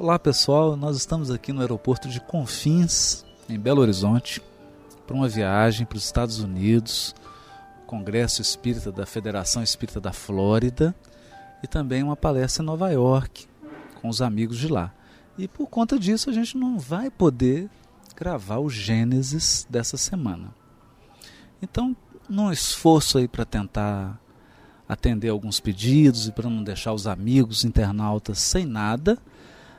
Olá pessoal, nós estamos aqui no aeroporto de Confins, em Belo Horizonte, para uma viagem para os Estados Unidos, Congresso Espírita da Federação Espírita da Flórida e também uma palestra em Nova York com os amigos de lá. E por conta disso a gente não vai poder gravar o Gênesis dessa semana. Então, num esforço aí para tentar atender alguns pedidos e para não deixar os amigos internautas sem nada,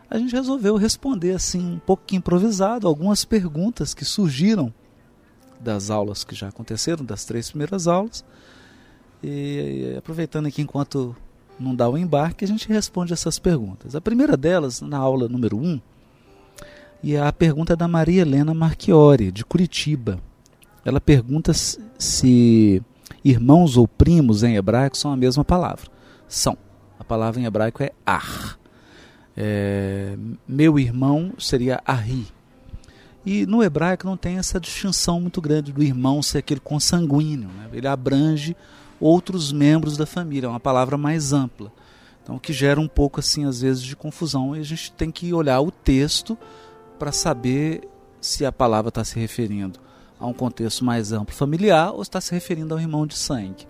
a gente resolveu responder assim um pouco improvisado algumas perguntas que surgiram das aulas que já aconteceram, das três primeiras aulas. E, e aproveitando aqui enquanto não dá o embarque, a gente responde essas perguntas. A primeira delas, na aula número 1, um, e a pergunta é da Maria Helena Marchiori, de Curitiba. Ela pergunta se irmãos ou primos em hebraico são a mesma palavra. São. A palavra em hebraico é ar. É, meu irmão seria Ahi. E no hebraico não tem essa distinção muito grande do irmão ser aquele consanguíneo. Né? Ele abrange outros membros da família, é uma palavra mais ampla. Então, o que gera um pouco, assim, às vezes, de confusão. E a gente tem que olhar o texto para saber se a palavra está se referindo a um contexto mais amplo familiar ou está se referindo ao irmão de sangue.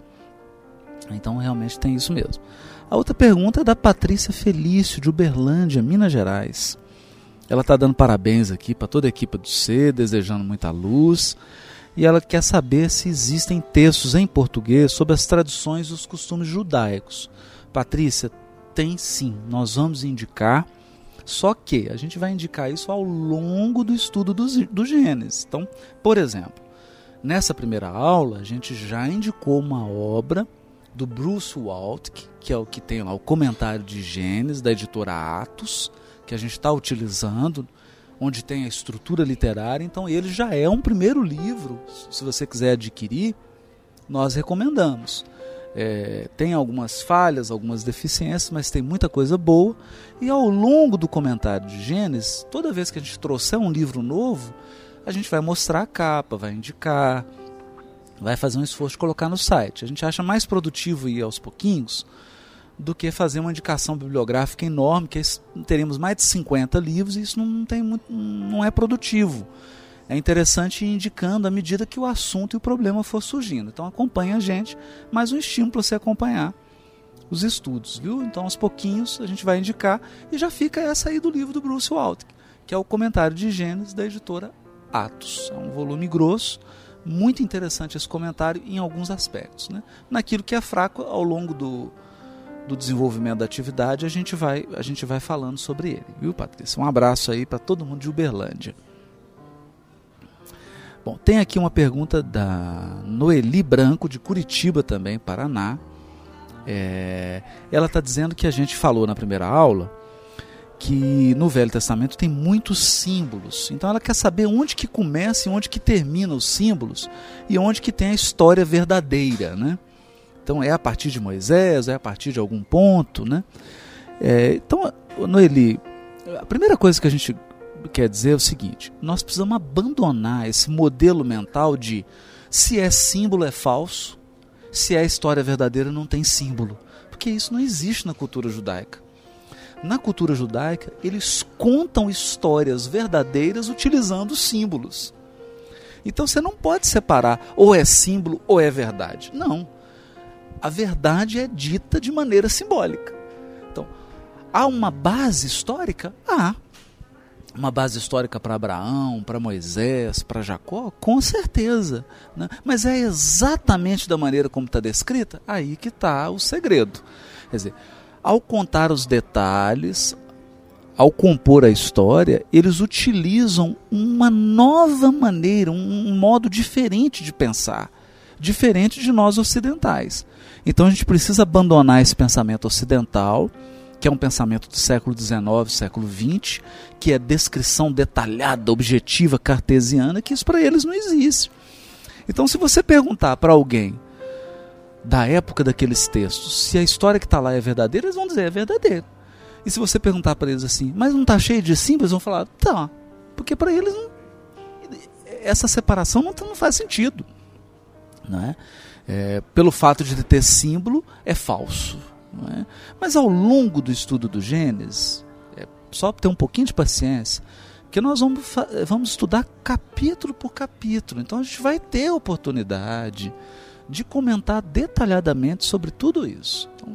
Então, realmente tem isso mesmo. A outra pergunta é da Patrícia Felício, de Uberlândia, Minas Gerais. Ela está dando parabéns aqui para toda a equipe do C, desejando muita luz. E ela quer saber se existem textos em português sobre as tradições e os costumes judaicos. Patrícia, tem sim. Nós vamos indicar. Só que a gente vai indicar isso ao longo do estudo do, do Gênesis. Então, por exemplo, nessa primeira aula, a gente já indicou uma obra do Bruce Waltke, que é o que tem lá o comentário de Gênesis, da editora Atos, que a gente está utilizando, onde tem a estrutura literária. Então, ele já é um primeiro livro, se você quiser adquirir, nós recomendamos. É, tem algumas falhas, algumas deficiências, mas tem muita coisa boa. E ao longo do comentário de Gênesis, toda vez que a gente trouxer um livro novo, a gente vai mostrar a capa, vai indicar, vai fazer um esforço de colocar no site. A gente acha mais produtivo ir aos pouquinhos do que fazer uma indicação bibliográfica enorme, que teremos mais de 50 livros e isso não, tem muito, não é produtivo. É interessante ir indicando à medida que o assunto e o problema for surgindo. Então acompanha a gente, mais um estímulo para você acompanhar os estudos, viu? Então aos pouquinhos a gente vai indicar e já fica essa aí do livro do Bruce Waltke, que é o comentário de Gênesis da editora Atos. É um volume grosso, muito interessante esse comentário em alguns aspectos. Né? Naquilo que é fraco ao longo do, do desenvolvimento da atividade, a gente vai, a gente vai falando sobre ele. Viu, Patrícia? Um abraço aí para todo mundo de Uberlândia. Bom, tem aqui uma pergunta da Noeli Branco, de Curitiba também, Paraná. É, ela está dizendo que a gente falou na primeira aula que no Velho Testamento tem muitos símbolos. Então ela quer saber onde que começa e onde que termina os símbolos e onde que tem a história verdadeira, né? Então é a partir de Moisés, é a partir de algum ponto, né? É, então, Noeli, a primeira coisa que a gente quer dizer é o seguinte: nós precisamos abandonar esse modelo mental de se é símbolo é falso, se é história verdadeira não tem símbolo, porque isso não existe na cultura judaica. Na cultura judaica, eles contam histórias verdadeiras utilizando símbolos. Então você não pode separar ou é símbolo ou é verdade. Não. A verdade é dita de maneira simbólica. Então, há uma base histórica? Há. Uma base histórica para Abraão, para Moisés, para Jacó? Com certeza. Né? Mas é exatamente da maneira como está descrita? Aí que está o segredo. Quer dizer, ao contar os detalhes, ao compor a história, eles utilizam uma nova maneira, um modo diferente de pensar, diferente de nós ocidentais. Então a gente precisa abandonar esse pensamento ocidental, que é um pensamento do século XIX, século XX, que é descrição detalhada, objetiva, cartesiana, que isso para eles não existe. Então, se você perguntar para alguém da época daqueles textos, se a história que está lá é verdadeira, eles vão dizer é verdadeira. E se você perguntar para eles assim, mas não está cheio de símbolos, vão falar, tá, porque para eles não, essa separação não, não, faz sentido. Não é? é? pelo fato de ter símbolo, é falso. É? Mas ao longo do estudo do Gênesis, é, só ter um pouquinho de paciência, que nós vamos, vamos estudar capítulo por capítulo. Então a gente vai ter oportunidade de comentar detalhadamente sobre tudo isso. Então,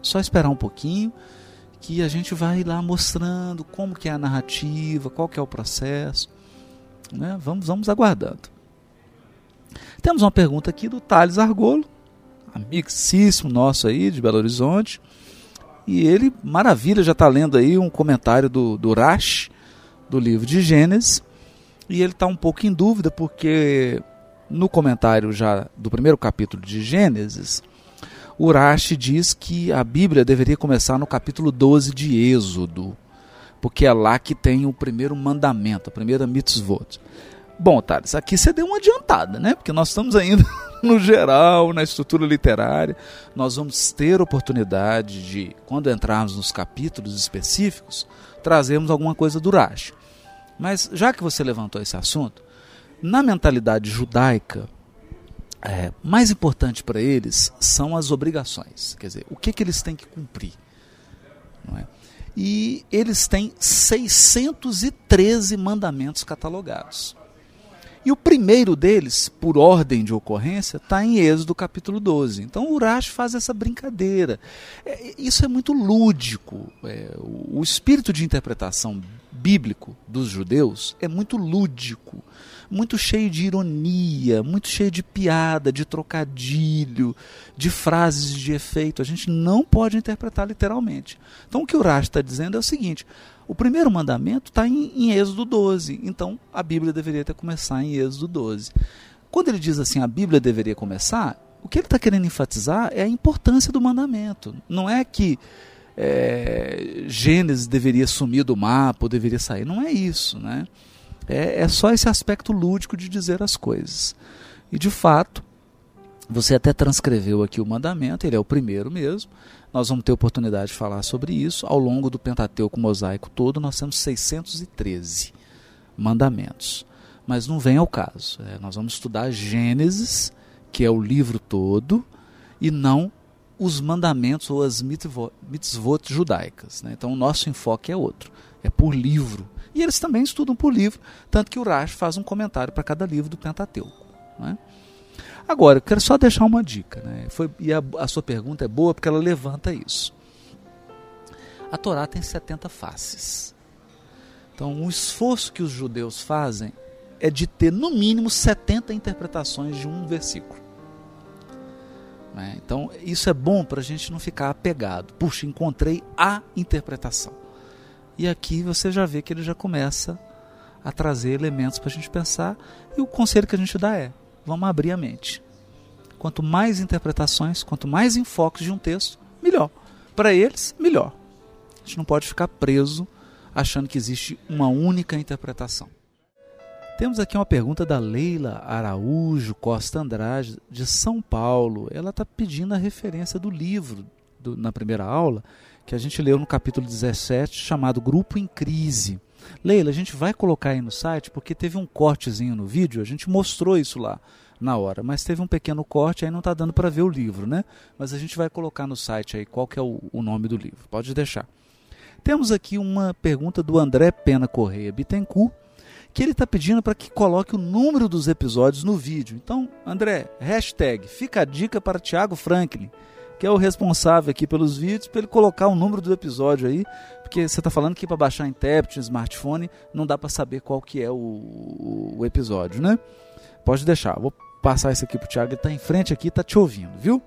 só esperar um pouquinho que a gente vai lá mostrando como que é a narrativa, qual que é o processo. Né? Vamos, vamos aguardando. Temos uma pergunta aqui do Thales Argolo, amicíssimo nosso aí de Belo Horizonte. E ele, maravilha, já está lendo aí um comentário do, do Rash, do livro de Gênesis. E ele está um pouco em dúvida, porque no comentário já do primeiro capítulo de Gênesis, o Rashi diz que a Bíblia deveria começar no capítulo 12 de Êxodo, porque é lá que tem o primeiro mandamento, a primeira mitzvot. Bom, Thales, aqui você deu uma adiantada, né? Porque nós estamos ainda no geral, na estrutura literária. Nós vamos ter oportunidade de, quando entrarmos nos capítulos específicos, trazermos alguma coisa do Rashi. Mas já que você levantou esse assunto, na mentalidade judaica, é, mais importante para eles são as obrigações. Quer dizer, o que, que eles têm que cumprir. É? E eles têm 613 mandamentos catalogados. E o primeiro deles, por ordem de ocorrência, está em Êxodo capítulo 12. Então o Urash faz essa brincadeira. É, isso é muito lúdico. É, o espírito de interpretação bíblico dos judeus é muito lúdico muito cheio de ironia, muito cheio de piada, de trocadilho, de frases de efeito. A gente não pode interpretar literalmente. Então o que o Rashi está dizendo é o seguinte: o primeiro mandamento está em, em Êxodo 12, então a Bíblia deveria ter começar em Êxodo 12. Quando ele diz assim, a Bíblia deveria começar, o que ele está querendo enfatizar é a importância do mandamento. Não é que é, Gênesis deveria sumir do mapa ou deveria sair. Não é isso, né? É, é só esse aspecto lúdico de dizer as coisas. E de fato, você até transcreveu aqui o mandamento, ele é o primeiro mesmo. Nós vamos ter oportunidade de falar sobre isso. Ao longo do Pentateuco mosaico todo, nós temos 613 mandamentos. Mas não vem ao caso. É, nós vamos estudar Gênesis, que é o livro todo, e não os mandamentos ou as mitzvot judaicas. Né? Então o nosso enfoque é outro. É por livro e eles também estudam por livro, tanto que o Rash faz um comentário para cada livro do Pentateuco. Né? Agora, eu quero só deixar uma dica, né? Foi, e a, a sua pergunta é boa porque ela levanta isso. A Torá tem 70 faces. Então, o esforço que os judeus fazem é de ter no mínimo 70 interpretações de um versículo. Né? Então, isso é bom para a gente não ficar apegado. Puxa, encontrei a interpretação. E aqui você já vê que ele já começa a trazer elementos para a gente pensar. E o conselho que a gente dá é: vamos abrir a mente. Quanto mais interpretações, quanto mais enfoques de um texto, melhor. Para eles, melhor. A gente não pode ficar preso achando que existe uma única interpretação. Temos aqui uma pergunta da Leila Araújo Costa Andrade, de São Paulo. Ela está pedindo a referência do livro do, na primeira aula que a gente leu no capítulo 17, chamado Grupo em Crise. Leila, a gente vai colocar aí no site, porque teve um cortezinho no vídeo, a gente mostrou isso lá na hora, mas teve um pequeno corte, aí não está dando para ver o livro, né? Mas a gente vai colocar no site aí qual que é o, o nome do livro, pode deixar. Temos aqui uma pergunta do André Pena Correia Bittencourt, que ele está pedindo para que coloque o número dos episódios no vídeo. Então, André, hashtag, fica a dica para Tiago Franklin que é o responsável aqui pelos vídeos, para ele colocar o número do episódio aí, porque você está falando que para baixar em tablet, smartphone, não dá para saber qual que é o, o, episódio, né? Pode deixar, vou passar isso aqui para o Thiago, ele está em frente aqui, está te ouvindo, viu?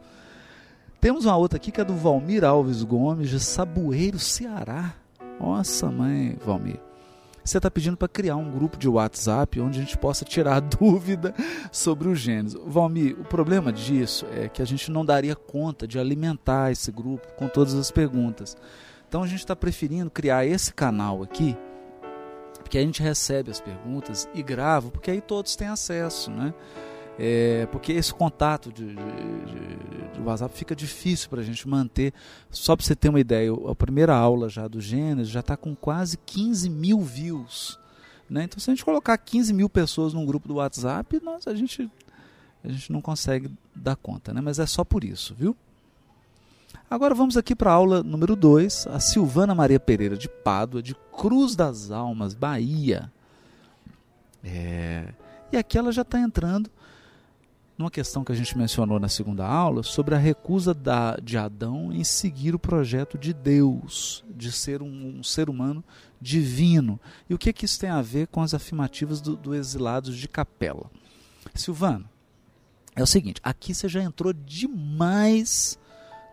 Temos uma outra aqui que é do Valmir Alves Gomes, de Saboeiro, Ceará. Nossa, mãe, Valmir você está pedindo para criar um grupo de WhatsApp onde a gente possa tirar dúvida sobre o Gênesis. Valmir, o problema disso é que a gente não daria conta de alimentar esse grupo com todas as perguntas. Então a gente está preferindo criar esse canal aqui, porque a gente recebe as perguntas e grava, porque aí todos têm acesso, né? É, porque esse contato de, de, de, WhatsApp fica difícil para a gente manter. Só para você ter uma ideia, a primeira aula já do Gênesis já está com quase 15 mil views. Né? Então, se a gente colocar 15 mil pessoas num grupo do WhatsApp, nós, a, gente, a gente não consegue dar conta. Né? Mas é só por isso, viu? Agora vamos aqui para a aula número 2, a Silvana Maria Pereira de Pádua, de Cruz das Almas, Bahia. É, e aqui ela já está entrando numa questão que a gente mencionou na segunda aula sobre a recusa da, de Adão em seguir o projeto de Deus, de ser um, um ser humano divino. E o que, que isso tem a ver com as afirmativas do, do Exilados de Capela? Silvano, é o seguinte: aqui você já entrou demais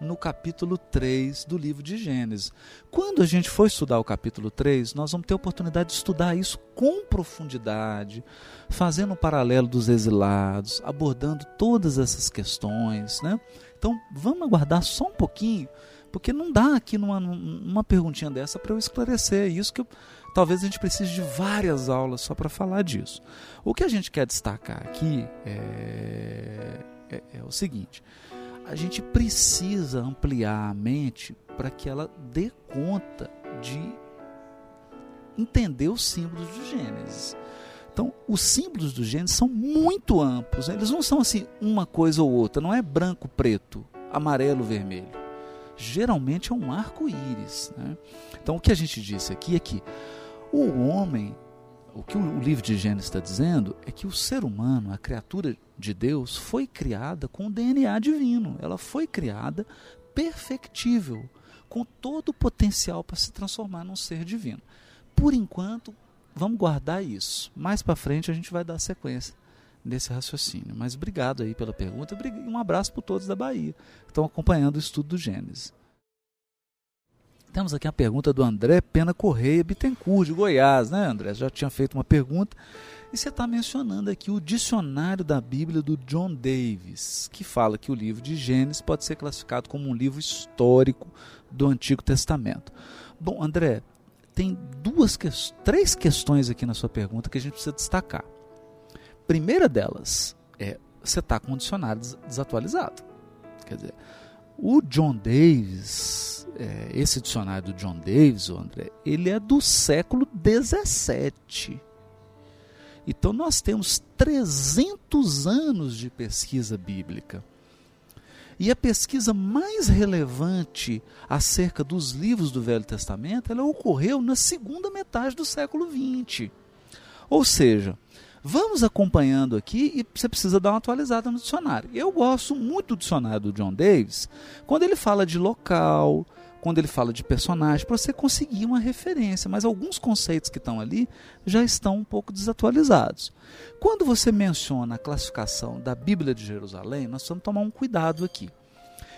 no capítulo 3 do livro de Gênesis. Quando a gente for estudar o capítulo 3, nós vamos ter a oportunidade de estudar isso com profundidade, fazendo um paralelo dos exilados, abordando todas essas questões. Né? Então, vamos aguardar só um pouquinho, porque não dá aqui numa, numa perguntinha dessa para eu esclarecer isso que eu, talvez a gente precise de várias aulas só para falar disso. O que a gente quer destacar aqui é, é, é o seguinte a gente precisa ampliar a mente para que ela dê conta de entender os símbolos do Gênesis. Então, os símbolos do Gênesis são muito amplos, né? eles não são assim uma coisa ou outra, não é branco, preto, amarelo, vermelho. Geralmente é um arco-íris. Né? Então, o que a gente disse aqui é que o homem o que o livro de Gênesis está dizendo é que o ser humano, a criatura de Deus, foi criada com o DNA divino. Ela foi criada perfectível, com todo o potencial para se transformar num ser divino. Por enquanto, vamos guardar isso. Mais para frente a gente vai dar sequência nesse raciocínio. Mas obrigado aí pela pergunta e um abraço para todos da Bahia que estão acompanhando o estudo do Gênesis. Temos aqui a pergunta do André Pena Correia Bittencourt, de Goiás, né, André? Já tinha feito uma pergunta. E você está mencionando aqui o dicionário da Bíblia do John Davis, que fala que o livro de Gênesis pode ser classificado como um livro histórico do Antigo Testamento. Bom, André, tem duas, três questões aqui na sua pergunta que a gente precisa destacar. Primeira delas é você está com o dicionário desatualizado. Quer dizer, o John Davis, é, esse dicionário do John Davis, André, ele é do século 17. Então nós temos 300 anos de pesquisa bíblica. E a pesquisa mais relevante acerca dos livros do Velho Testamento, ela ocorreu na segunda metade do século 20. Ou seja, Vamos acompanhando aqui e você precisa dar uma atualizada no dicionário. Eu gosto muito do dicionário do John Davis, quando ele fala de local, quando ele fala de personagem, para você conseguir uma referência, mas alguns conceitos que estão ali já estão um pouco desatualizados. Quando você menciona a classificação da Bíblia de Jerusalém, nós precisamos tomar um cuidado aqui.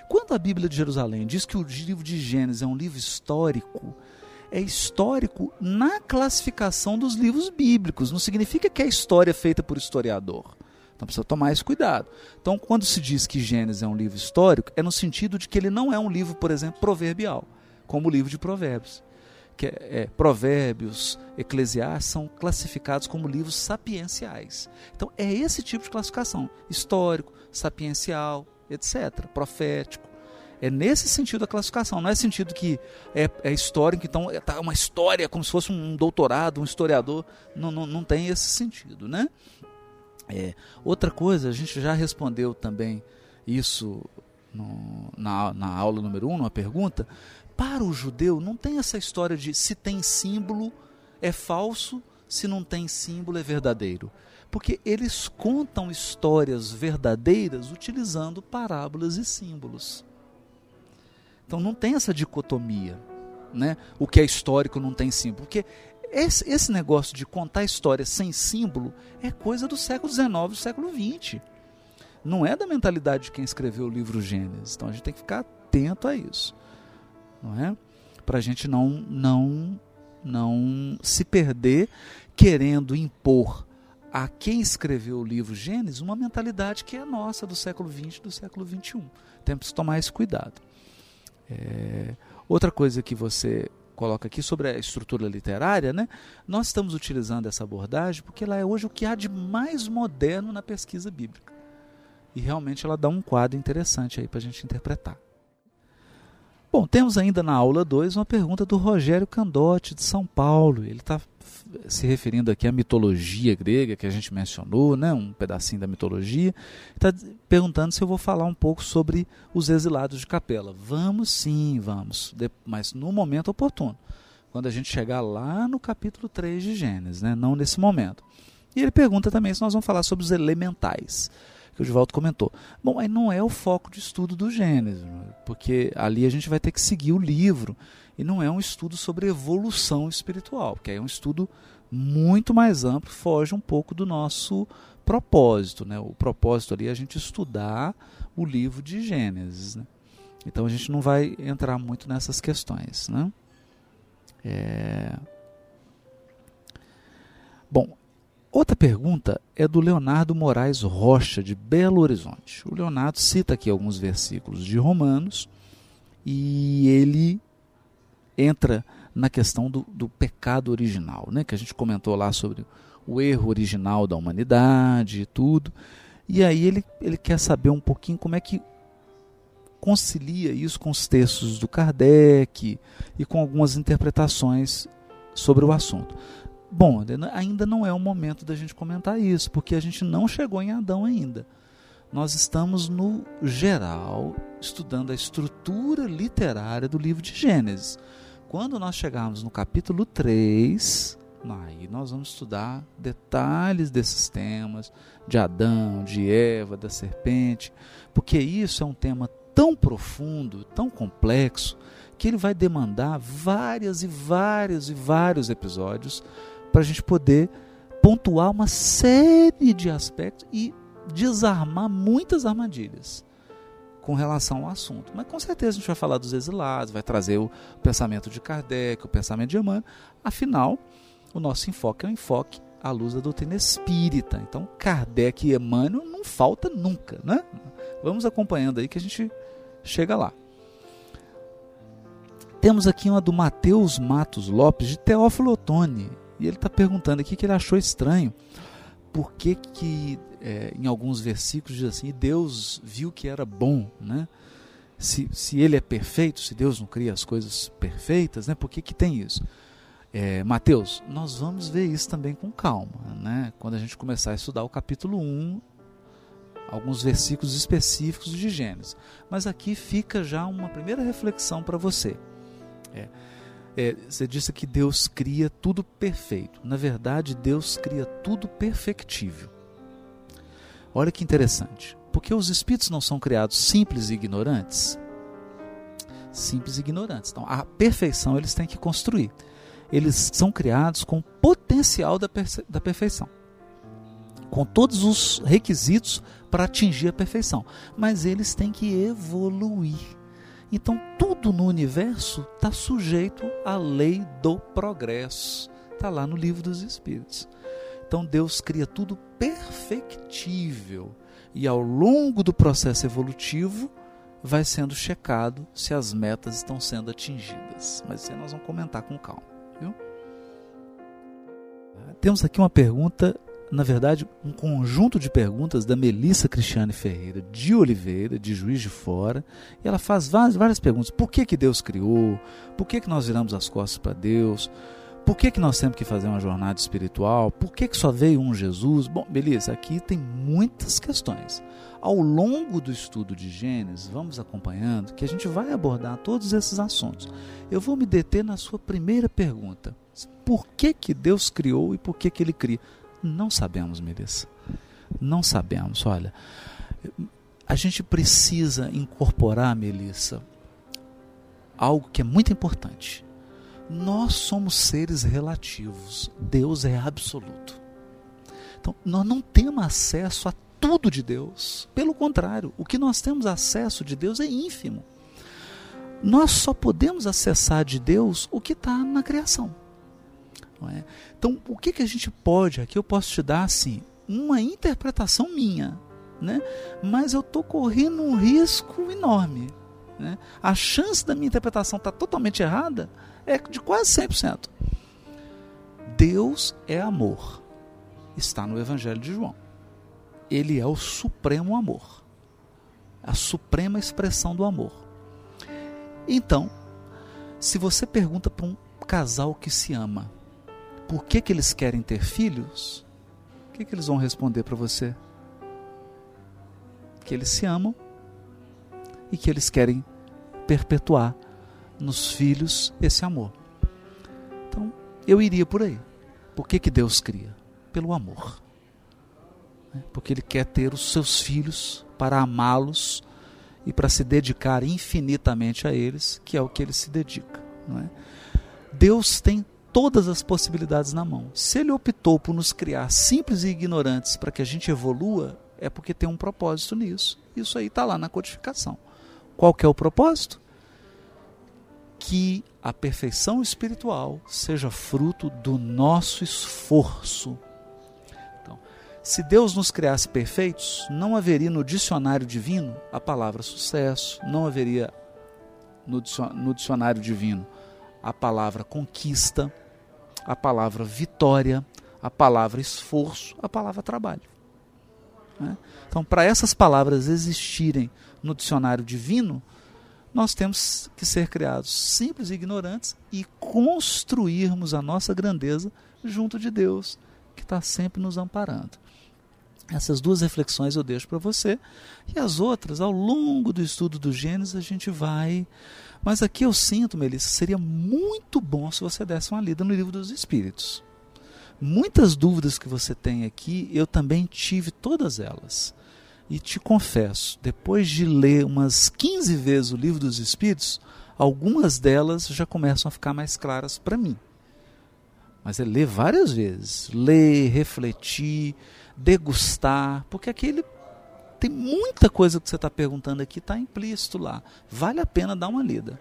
Quando a Bíblia de Jerusalém diz que o livro de Gênesis é um livro histórico, é histórico na classificação dos livros bíblicos. Não significa que é história feita por historiador. Então precisa tomar esse cuidado. Então, quando se diz que Gênesis é um livro histórico, é no sentido de que ele não é um livro, por exemplo, proverbial, como o livro de Provérbios. Que é, é, provérbios, Eclesiastes são classificados como livros sapienciais. Então, é esse tipo de classificação: histórico, sapiencial, etc., profético. É nesse sentido a classificação, não é sentido que é, é histórico, então é tá uma história como se fosse um doutorado, um historiador. Não, não, não tem esse sentido, né? É, outra coisa, a gente já respondeu também isso no, na, na aula número 1, um, numa pergunta. Para o judeu, não tem essa história de se tem símbolo é falso, se não tem símbolo é verdadeiro. Porque eles contam histórias verdadeiras utilizando parábolas e símbolos. Então não tem essa dicotomia, né? O que é histórico não tem símbolo, porque esse, esse negócio de contar história sem símbolo é coisa do século XIX, do século XX. Não é da mentalidade de quem escreveu o livro Gênesis. Então a gente tem que ficar atento a isso, não é? Para a gente não não não se perder querendo impor a quem escreveu o livro Gênesis uma mentalidade que é nossa do século XX, do século XXI. Temos que tomar esse cuidado. É, outra coisa que você coloca aqui sobre a estrutura literária, né? Nós estamos utilizando essa abordagem porque ela é hoje o que há de mais moderno na pesquisa bíblica. E realmente ela dá um quadro interessante aí para a gente interpretar. Bom, temos ainda na aula 2 uma pergunta do Rogério Candotti, de São Paulo. Ele está se referindo aqui à mitologia grega que a gente mencionou, né, um pedacinho da mitologia, está perguntando se eu vou falar um pouco sobre os exilados de capela. Vamos sim, vamos, mas no momento oportuno, quando a gente chegar lá no capítulo 3 de Gênesis, né, não nesse momento. E ele pergunta também se nós vamos falar sobre os elementais, que o Divaldo comentou. Bom, aí não é o foco de estudo do Gênesis, porque ali a gente vai ter que seguir o livro e não é um estudo sobre evolução espiritual, porque é um estudo muito mais amplo, foge um pouco do nosso propósito. Né? O propósito ali é a gente estudar o livro de Gênesis. Né? Então a gente não vai entrar muito nessas questões. Né? É... Bom, outra pergunta é do Leonardo Moraes Rocha, de Belo Horizonte. O Leonardo cita aqui alguns versículos de Romanos e ele entra na questão do, do pecado original, né? que a gente comentou lá sobre o erro original da humanidade e tudo. E aí ele, ele quer saber um pouquinho como é que concilia isso com os textos do Kardec e com algumas interpretações sobre o assunto. Bom, ainda não é o momento da gente comentar isso, porque a gente não chegou em Adão ainda. Nós estamos no geral estudando a estrutura literária do livro de Gênesis. Quando nós chegarmos no capítulo 3, aí nós vamos estudar detalhes desses temas, de Adão, de Eva, da serpente, porque isso é um tema tão profundo, tão complexo, que ele vai demandar várias e vários e vários episódios para a gente poder pontuar uma série de aspectos e desarmar muitas armadilhas com relação ao assunto. Mas com certeza a gente vai falar dos exilados, vai trazer o pensamento de Kardec, o pensamento de Emmanuel. Afinal, o nosso enfoque é um enfoque à luz da doutrina espírita. Então, Kardec e Emmanuel não falta nunca, né? Vamos acompanhando aí que a gente chega lá. Temos aqui uma do Mateus Matos Lopes, de Teófilo Otoni. E ele está perguntando aqui que ele achou estranho por que, que é, em alguns versículos diz assim: Deus viu que era bom, né? Se, se ele é perfeito, se Deus não cria as coisas perfeitas, né? Por que, que tem isso? É, Mateus, nós vamos ver isso também com calma, né? Quando a gente começar a estudar o capítulo 1, alguns versículos específicos de Gênesis. Mas aqui fica já uma primeira reflexão para você. É, é, você disse que Deus cria tudo perfeito. Na verdade, Deus cria tudo perfectível. Olha que interessante. Porque os espíritos não são criados simples e ignorantes? Simples e ignorantes. Então, a perfeição eles têm que construir. Eles são criados com o potencial da, da perfeição. Com todos os requisitos para atingir a perfeição. Mas eles têm que evoluir então, tudo no universo está sujeito à lei do progresso. Está lá no livro dos Espíritos. Então, Deus cria tudo perfectível. E ao longo do processo evolutivo, vai sendo checado se as metas estão sendo atingidas. Mas isso aí nós vamos comentar com calma. Viu? Temos aqui uma pergunta na verdade, um conjunto de perguntas da Melissa Cristiane Ferreira de Oliveira, de Juiz de Fora, e ela faz várias, várias perguntas. Por que, que Deus criou? Por que, que nós viramos as costas para Deus? Por que, que nós temos que fazer uma jornada espiritual? Por que, que só veio um Jesus? Bom, beleza, aqui tem muitas questões. Ao longo do estudo de Gênesis, vamos acompanhando que a gente vai abordar todos esses assuntos. Eu vou me deter na sua primeira pergunta. Por que, que Deus criou e por que, que ele cria? Não sabemos, Melissa. Não sabemos. Olha, a gente precisa incorporar, Melissa, algo que é muito importante. Nós somos seres relativos, Deus é absoluto. Então, nós não temos acesso a tudo de Deus. Pelo contrário, o que nós temos acesso de Deus é ínfimo. Nós só podemos acessar de Deus o que está na criação. É? Então, o que, que a gente pode, aqui eu posso te dar assim, uma interpretação minha, né? mas eu estou correndo um risco enorme. Né? A chance da minha interpretação estar tá totalmente errada é de quase 100%. Deus é amor. Está no Evangelho de João. Ele é o supremo amor. A suprema expressão do amor. Então, se você pergunta para um casal que se ama, por que, que eles querem ter filhos, o que, que eles vão responder para você? Que eles se amam e que eles querem perpetuar nos filhos esse amor. Então, eu iria por aí. Por que, que Deus cria? Pelo amor. Né? Porque Ele quer ter os seus filhos para amá-los e para se dedicar infinitamente a eles, que é o que ele se dedica. Não é? Deus tem todas as possibilidades na mão. Se ele optou por nos criar simples e ignorantes para que a gente evolua, é porque tem um propósito nisso. Isso aí está lá na codificação. Qual que é o propósito? Que a perfeição espiritual seja fruto do nosso esforço. Então, se Deus nos criasse perfeitos, não haveria no dicionário divino a palavra sucesso, não haveria no dicionário divino a palavra conquista, a palavra vitória, a palavra esforço, a palavra trabalho. Né? Então, para essas palavras existirem no dicionário divino, nós temos que ser criados simples e ignorantes e construirmos a nossa grandeza junto de Deus, que está sempre nos amparando. Essas duas reflexões eu deixo para você. E as outras, ao longo do estudo do Gênesis, a gente vai. Mas aqui eu sinto, Melissa, seria muito bom se você desse uma lida no livro dos Espíritos. Muitas dúvidas que você tem aqui, eu também tive todas elas. E te confesso, depois de ler umas 15 vezes o livro dos Espíritos, algumas delas já começam a ficar mais claras para mim. Mas é ler várias vezes, ler, refletir, degustar, porque aquele tem muita coisa que você está perguntando aqui está implícito lá. Vale a pena dar uma lida.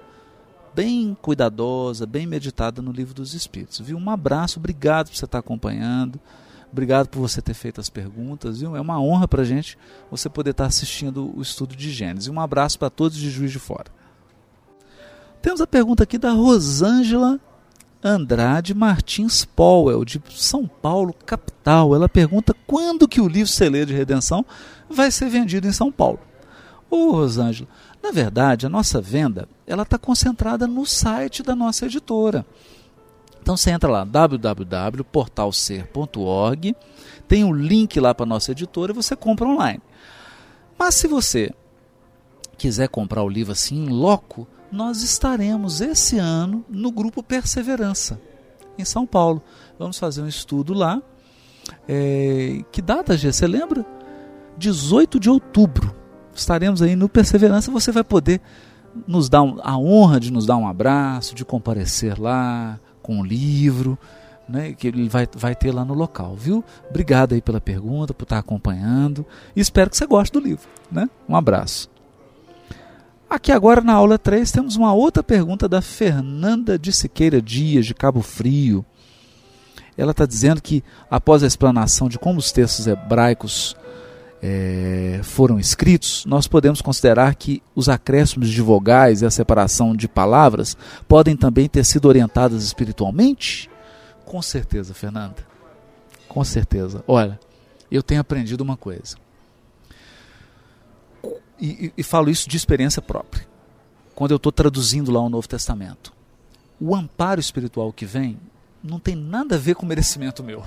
Bem cuidadosa, bem meditada no livro dos Espíritos. Viu? Um abraço, obrigado por você estar tá acompanhando. Obrigado por você ter feito as perguntas. Viu? É uma honra para a gente você poder estar tá assistindo o estudo de Gênesis. Um abraço para todos de Juiz de Fora. Temos a pergunta aqui da Rosângela Andrade Martins Powell, de São Paulo, capital. Ela pergunta quando que o livro Celeiro de Redenção vai ser vendido em São Paulo. Ô Rosângela, na verdade, a nossa venda ela está concentrada no site da nossa editora. Então você entra lá, www.portalcer.org, tem um link lá para a nossa editora e você compra online. Mas se você quiser comprar o livro assim em loco, nós estaremos esse ano no grupo Perseverança, em São Paulo. Vamos fazer um estudo lá. É, que data, Gê? Você lembra? 18 de outubro. Estaremos aí no Perseverança. Você vai poder nos dar um, a honra de nos dar um abraço, de comparecer lá com o livro, né, que ele vai, vai ter lá no local, viu? Obrigado aí pela pergunta, por estar acompanhando. Espero que você goste do livro. Né? Um abraço. Aqui agora na aula 3 temos uma outra pergunta da Fernanda de Siqueira Dias, de Cabo Frio. Ela está dizendo que após a explanação de como os textos hebraicos é, foram escritos, nós podemos considerar que os acréscimos de vogais e a separação de palavras podem também ter sido orientadas espiritualmente? Com certeza, Fernanda. Com certeza. Olha, eu tenho aprendido uma coisa e, e, falo isso de experiência própria, quando eu estou traduzindo lá o Novo Testamento. O amparo espiritual que vem não tem nada a ver com merecimento meu.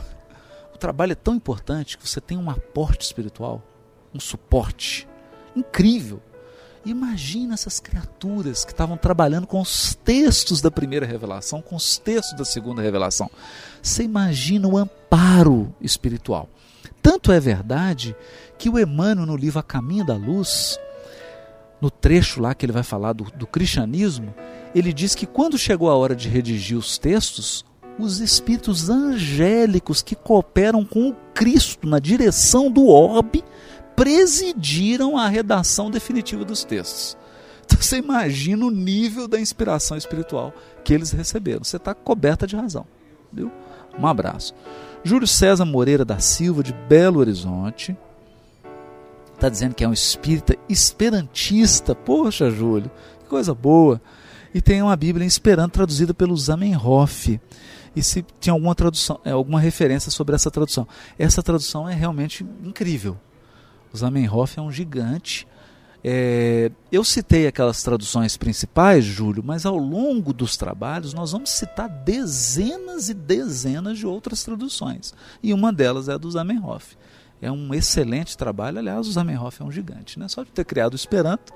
O trabalho é tão importante que você tem um aporte espiritual, um suporte incrível. Imagina essas criaturas que estavam trabalhando com os textos da primeira revelação, com os textos da segunda revelação. Você imagina o amparo espiritual. Tanto é verdade que o Emmanuel, no livro A Caminho da Luz, no trecho lá que ele vai falar do, do cristianismo, ele diz que quando chegou a hora de redigir os textos, os espíritos angélicos que cooperam com o Cristo na direção do orbe presidiram a redação definitiva dos textos. Então você imagina o nível da inspiração espiritual que eles receberam. Você está coberta de razão. Viu? Um abraço. Júlio César Moreira da Silva, de Belo Horizonte, está dizendo que é um espírita esperantista. Poxa, Júlio, que coisa boa. E tem uma Bíblia em Esperanto traduzida pelo Zamenhof. E se tinha alguma tradução, é, alguma referência sobre essa tradução. Essa tradução é realmente incrível. O Zamenhof é um gigante É, eu citei aquelas traduções principais, Júlio, mas ao longo dos trabalhos nós vamos citar dezenas e dezenas de outras traduções. E uma delas é a do Zamenhof. É um excelente trabalho, aliás, o Zamenhof é um gigante. Né? Só de ter criado o Esperanto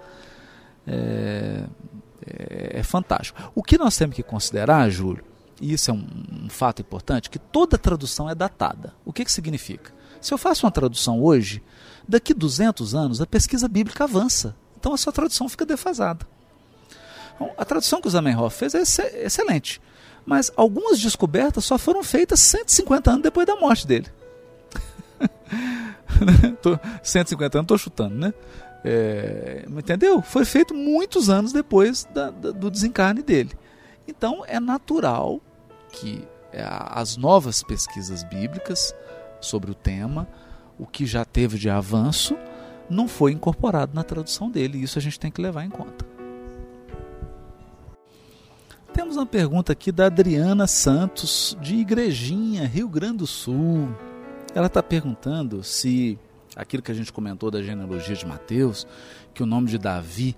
é, é, é fantástico. O que nós temos que considerar, Júlio, e isso é um, um fato importante, que toda tradução é datada. O que, que significa? Se eu faço uma tradução hoje, daqui 200 anos a pesquisa bíblica avança. Então a sua tradução fica defasada. Então, a tradução que o Zamenhof fez é excelente, mas algumas descobertas só foram feitas 150 anos depois da morte dele. tô, 150 anos estou chutando, né? É, entendeu? Foi feito muitos anos depois da, da, do desencarne dele. Então é natural que é, as novas pesquisas bíblicas sobre o tema, o que já teve de avanço, não foi incorporado na tradução dele. E isso a gente tem que levar em conta. Temos uma pergunta aqui da Adriana Santos, de Igrejinha, Rio Grande do Sul. Ela está perguntando se aquilo que a gente comentou da genealogia de Mateus, que o nome de Davi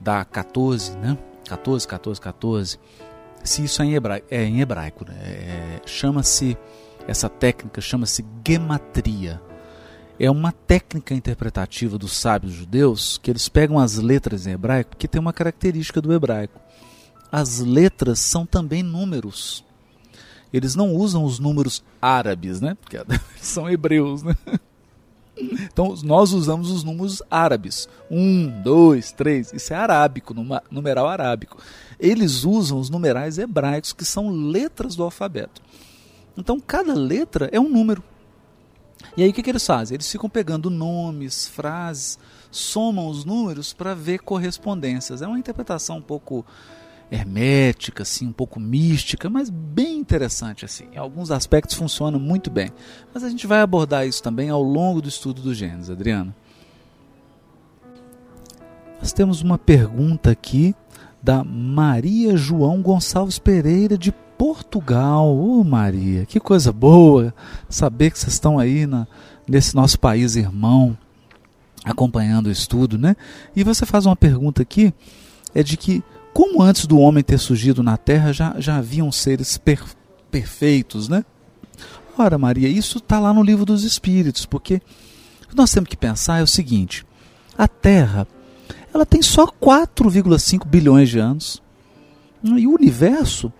dá 14, né? 14, 14, 14. Se isso é em hebraico, é em hebraico, né? é, chama-se essa técnica chama-se gematria. É uma técnica interpretativa dos sábios judeus que eles pegam as letras em hebraico, que tem uma característica do hebraico. As letras são também números. Eles não usam os números árabes, né? Porque são hebreus, né? Então nós usamos os números árabes. Um, dois, três. Isso é arábico, numeral arábico. Eles usam os numerais hebraicos, que são letras do alfabeto. Então cada letra é um número. E aí o que, que eles fazem? Eles ficam pegando nomes, frases, somam os números para ver correspondências. É uma interpretação um pouco hermética, assim, um pouco mística, mas bem interessante assim. Em alguns aspectos funciona muito bem. Mas a gente vai abordar isso também ao longo do estudo do Gênesis, Adriano. Nós temos uma pergunta aqui da Maria João Gonçalves Pereira de Portugal. Ô oh, Maria, que coisa boa saber que vocês estão aí na, nesse nosso país irmão, acompanhando o estudo, né? E você faz uma pergunta aqui, é de que como antes do homem ter surgido na terra já, já haviam seres per, perfeitos, né? Ora, Maria, isso está lá no livro dos Espíritos, porque nós temos que pensar é o seguinte: a Terra ela tem só 4,5 bilhões de anos. E o universo,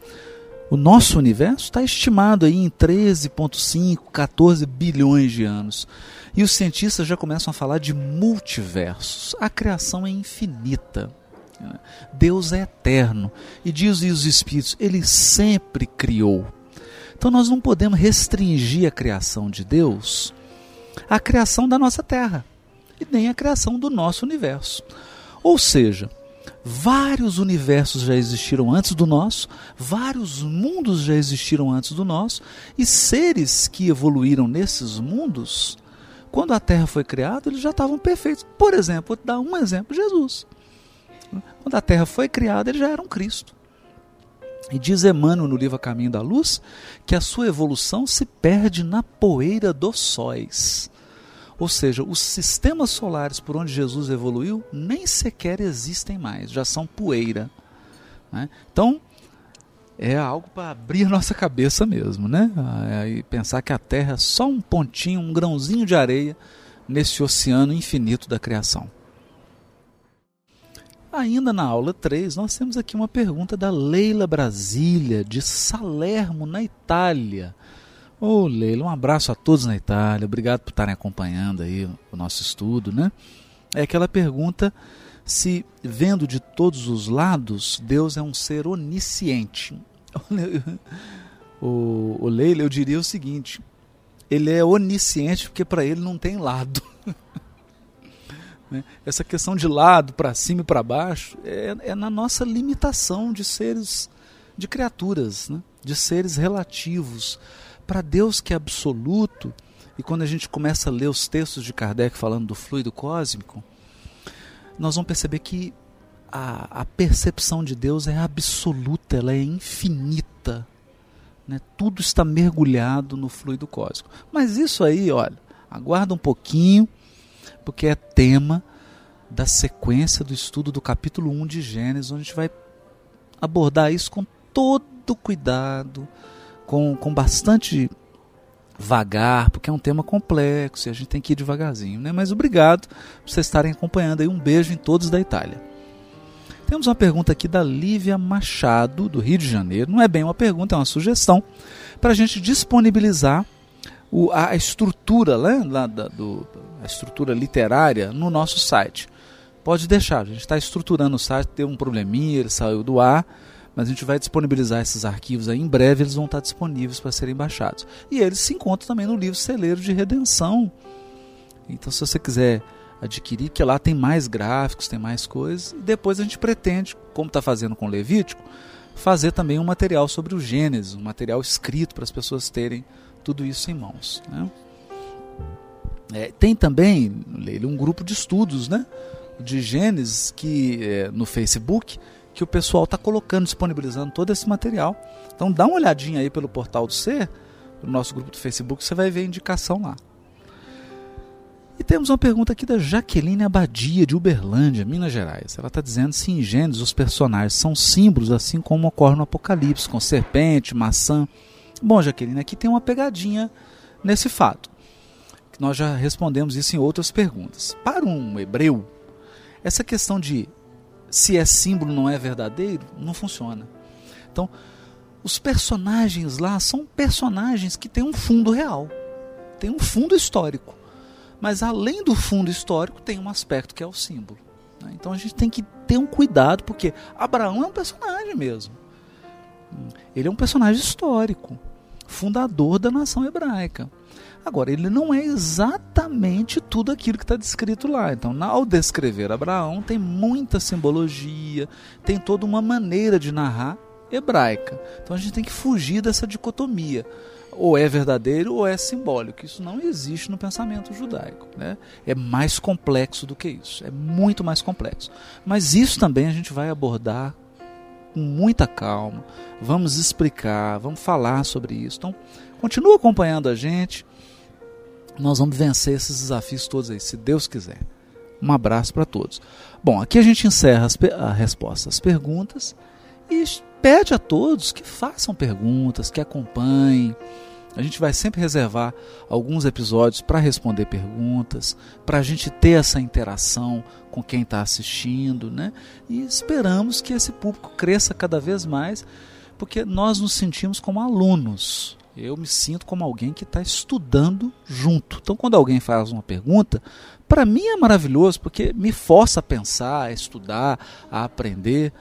o nosso universo, está estimado aí em 13,5, 14 bilhões de anos. E os cientistas já começam a falar de multiversos. A criação é infinita. Deus é eterno. E diz os Espíritos, Ele sempre criou. Então nós não podemos restringir a criação de Deus à criação da nossa terra e nem à criação do nosso universo. Ou seja, vários universos já existiram antes do nosso, vários mundos já existiram antes do nosso, e seres que evoluíram nesses mundos, quando a Terra foi criada, eles já estavam perfeitos. Por exemplo, vou dar um exemplo: Jesus. Quando a Terra foi criada, ele já era um Cristo. E diz Emmanuel no livro A Caminho da Luz que a sua evolução se perde na poeira dos sóis. Ou seja, os sistemas solares por onde Jesus evoluiu nem sequer existem mais, já são poeira. Né? Então, é algo para abrir nossa cabeça mesmo, né? Ah, e pensar que a Terra é só um pontinho, um grãozinho de areia nesse oceano infinito da criação. Ainda na aula 3, nós temos aqui uma pergunta da Leila Brasília, de Salermo, na Itália. Ô Leila, um abraço a todos na Itália, obrigado por estarem acompanhando aí o nosso estudo, né? É aquela pergunta se, vendo de todos os lados, Deus é um ser onisciente. o, o Leila, eu diria o seguinte, ele é onisciente porque para ele não tem lado. Né? Essa questão de lado, para cima e para baixo, é, é, na nossa limitação de seres, de criaturas, né? de seres relativos. Para Deus que é absoluto, e quando a gente começa a ler os textos de Kardec falando do fluido cósmico, nós vamos perceber que a, a percepção de Deus é absoluta, ela é infinita. Né? Tudo está mergulhado no fluido cósmico. Mas isso aí, olha, aguarda um pouquinho porque é tema da sequência do estudo do capítulo 1 de Gênesis, onde a gente vai abordar isso com todo cuidado, com, com bastante vagar, porque é um tema complexo e a gente tem que ir devagarzinho. Né? Mas obrigado por vocês estarem acompanhando aí. Um beijo em todos da Itália. Temos uma pergunta aqui da Lívia Machado, do Rio de Janeiro. Não é bem uma pergunta, é uma sugestão para a gente disponibilizar o, a estrutura, né, lá da, do, a estrutura literária no nosso site. Pode deixar, a gente está estruturando o site, tem um probleminha, ele saiu do ar, mas a gente vai disponibilizar esses arquivos aí. Em breve eles vão estar disponíveis para serem baixados. E eles se encontram também no livro Celeiro de Redenção. Então, se você quiser adquirir, que lá tem mais gráficos, tem mais coisas, e depois a gente pretende, como está fazendo com o Levítico, fazer também um material sobre o Gênesis, um material escrito para as pessoas terem tudo isso em mãos. Né? É, tem também, um grupo de estudos né, de Gênesis que, é, no Facebook que o pessoal está colocando, disponibilizando todo esse material. Então dá uma olhadinha aí pelo portal do Ser, no nosso grupo do Facebook, você vai ver a indicação lá. E temos uma pergunta aqui da Jaqueline Abadia, de Uberlândia, Minas Gerais. Ela está dizendo se em Gênesis os personagens são símbolos, assim como ocorre no Apocalipse, com serpente, maçã. Bom, Jaqueline, aqui tem uma pegadinha nesse fato. Nós já respondemos isso em outras perguntas. Para um hebreu, essa questão de se é símbolo não é verdadeiro, não funciona. Então, os personagens lá são personagens que têm um fundo real, tem um fundo histórico. Mas além do fundo histórico, tem um aspecto que é o símbolo. Né? Então a gente tem que ter um cuidado, porque Abraão é um personagem mesmo. Ele é um personagem histórico, fundador da nação hebraica. Agora, ele não é exatamente tudo aquilo que está descrito lá. Então, ao descrever Abraão, tem muita simbologia, tem toda uma maneira de narrar hebraica. Então, a gente tem que fugir dessa dicotomia ou é verdadeiro ou é simbólico. Isso não existe no pensamento judaico. Né? É mais complexo do que isso. É muito mais complexo. Mas isso também a gente vai abordar com muita calma. Vamos explicar, vamos falar sobre isso. Então, continua acompanhando a gente. Nós vamos vencer esses desafios todos aí, se Deus quiser. Um abraço para todos. Bom, aqui a gente encerra a resposta às perguntas e pede a todos que façam perguntas, que acompanhem. A gente vai sempre reservar alguns episódios para responder perguntas, para a gente ter essa interação com quem está assistindo, né? E esperamos que esse público cresça cada vez mais, porque nós nos sentimos como alunos. Eu me sinto como alguém que está estudando junto. Então, quando alguém faz uma pergunta, para mim é maravilhoso, porque me força a pensar, a estudar, a aprender.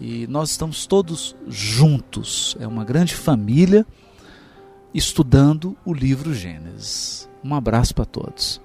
E nós estamos todos juntos. É uma grande família estudando o livro Gênesis. Um abraço para todos.